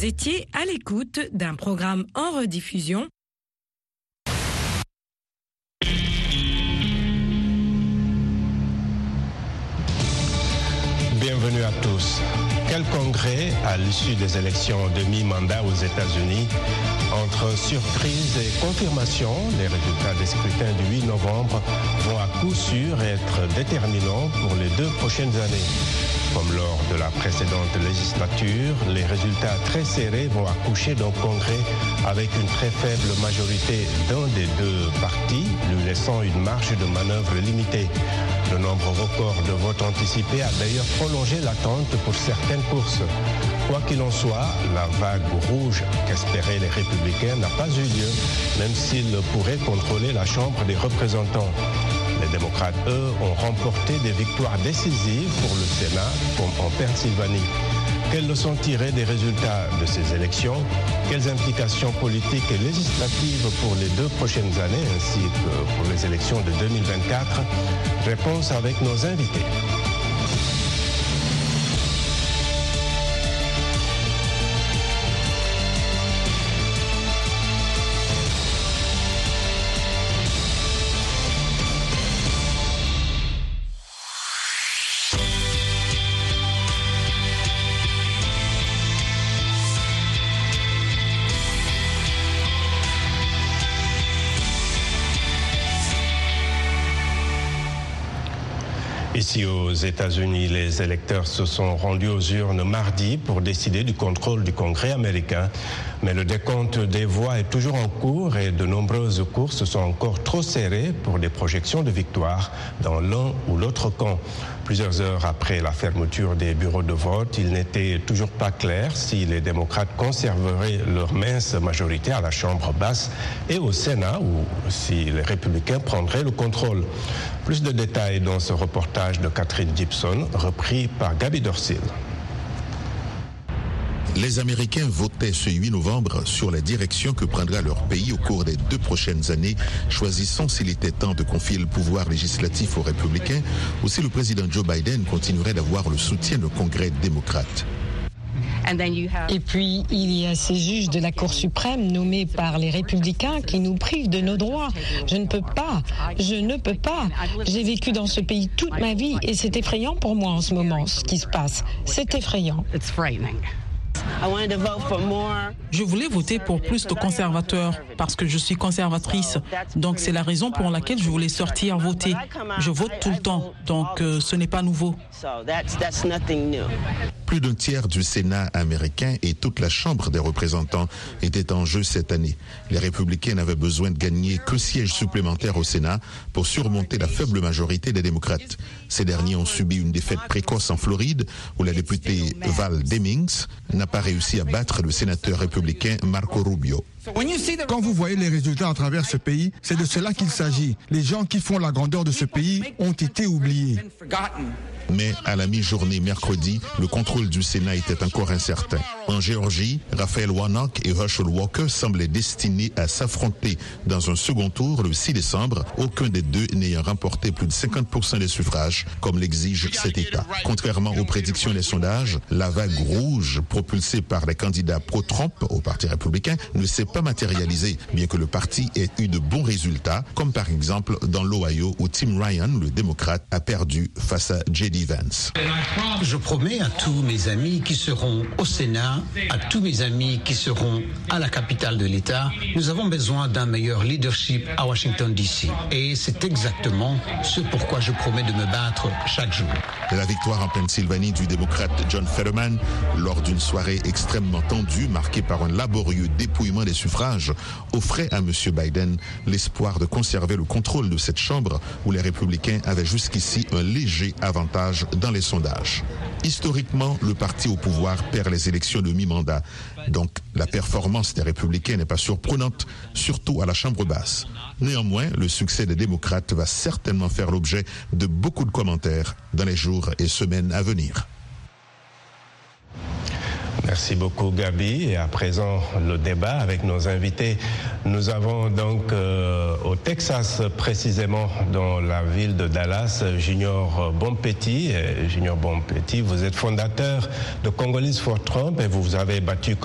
Vous étiez à l'écoute d'un programme en rediffusion Bienvenue à tous. Quel congrès à l'issue des élections de mi-mandat aux États-Unis? Entre surprise et confirmation, les résultats des scrutins du 8 novembre vont à coup sûr être déterminants pour les deux prochaines années. Comme lors de la précédente législature, les résultats très serrés vont accoucher d'un congrès avec une très faible majorité d'un des deux partis, lui laissant une marge de manœuvre limitée. Le nombre record de votes anticipés a d'ailleurs prolongé l'attente pour certaines courses. Quoi qu'il en soit, la vague rouge qu'espéraient les républicains n'a pas eu lieu, même s'ils pourraient contrôler la Chambre des représentants. Les démocrates, eux, ont remporté des victoires décisives pour le Sénat, en Pennsylvanie. Quelles leçons tirer des résultats de ces élections? Quelles implications politiques et législatives pour les deux prochaines années ainsi que pour les élections de 2024 Réponse avec nos invités. Ici aux États-Unis, les électeurs se sont rendus aux urnes mardi pour décider du contrôle du Congrès américain. Mais le décompte des voix est toujours en cours et de nombreuses courses sont encore trop serrées pour des projections de victoire dans l'un ou l'autre camp. Plusieurs heures après la fermeture des bureaux de vote, il n'était toujours pas clair si les démocrates conserveraient leur mince majorité à la Chambre basse et au Sénat ou si les républicains prendraient le contrôle. Plus de détails dans ce reportage de Catherine Gibson, repris par Gaby Dorsil. Les Américains votaient ce 8 novembre sur la direction que prendra leur pays au cours des deux prochaines années, choisissant s'il était temps de confier le pouvoir législatif aux républicains ou si le président Joe Biden continuerait d'avoir le soutien du Congrès démocrate. Et puis, il y a ces juges de la Cour suprême nommés par les républicains qui nous privent de nos droits. Je ne peux pas, je ne peux pas. J'ai vécu dans ce pays toute ma vie et c'est effrayant pour moi en ce moment, ce qui se passe. C'est effrayant. Je voulais voter pour plus de conservateurs parce que je suis conservatrice. Donc c'est la raison pour laquelle je voulais sortir voter. Je vote tout le temps, donc euh, ce n'est pas nouveau. Plus d'un tiers du Sénat américain et toute la Chambre des représentants étaient en jeu cette année. Les républicains n'avaient besoin de gagner que sièges supplémentaires au Sénat pour surmonter la faible majorité des démocrates. Ces derniers ont subi une défaite précoce en Floride où la députée Val Demings n'a pas réussi à battre le sénateur républicain Marco Rubio. Quand vous voyez les résultats à travers ce pays, c'est de cela qu'il s'agit. Les gens qui font la grandeur de ce pays ont été oubliés. Mais à la mi-journée mercredi, le contrôle du Sénat était encore incertain. En Géorgie, Raphaël Warnock et Herschel Walker semblaient destinés à s'affronter dans un second tour le 6 décembre, aucun des deux n'ayant remporté plus de 50% des suffrages, comme l'exige cet État. Contrairement aux prédictions des sondages, la vague rouge propulsée par les candidats pro-Trump au Parti républicain ne s'est pas matérialisée, bien que le parti ait eu de bons résultats, comme par exemple dans l'Ohio où Tim Ryan, le démocrate, a perdu face à J.D. Vance. Je promets à tous mes amis qui seront au Sénat, à tous mes amis qui seront à la capitale de l'État, nous avons besoin d'un meilleur leadership à Washington, D.C. Et c'est exactement ce pourquoi je promets de me battre chaque jour. La victoire en Pennsylvanie du démocrate John Fetterman, lors d'une soirée extrêmement tendue marquée par un laborieux dépouillement des suffrages, offrait à M. Biden l'espoir de conserver le contrôle de cette Chambre où les républicains avaient jusqu'ici un léger avantage dans les sondages. Historiquement, le parti au pouvoir perd les élections de mi-mandat. Donc, la performance des républicains n'est pas surprenante, surtout à la Chambre basse. Néanmoins, le succès des démocrates va certainement faire l'objet de beaucoup de commentaires dans les jours et semaines à venir. Merci beaucoup Gabi. Et à présent, le débat avec nos invités. Nous avons donc euh, au Texas, précisément dans la ville de Dallas, Junior Bonpetit. Junior Bonpetit, vous êtes fondateur de Congolese for Trump et vous vous avez battu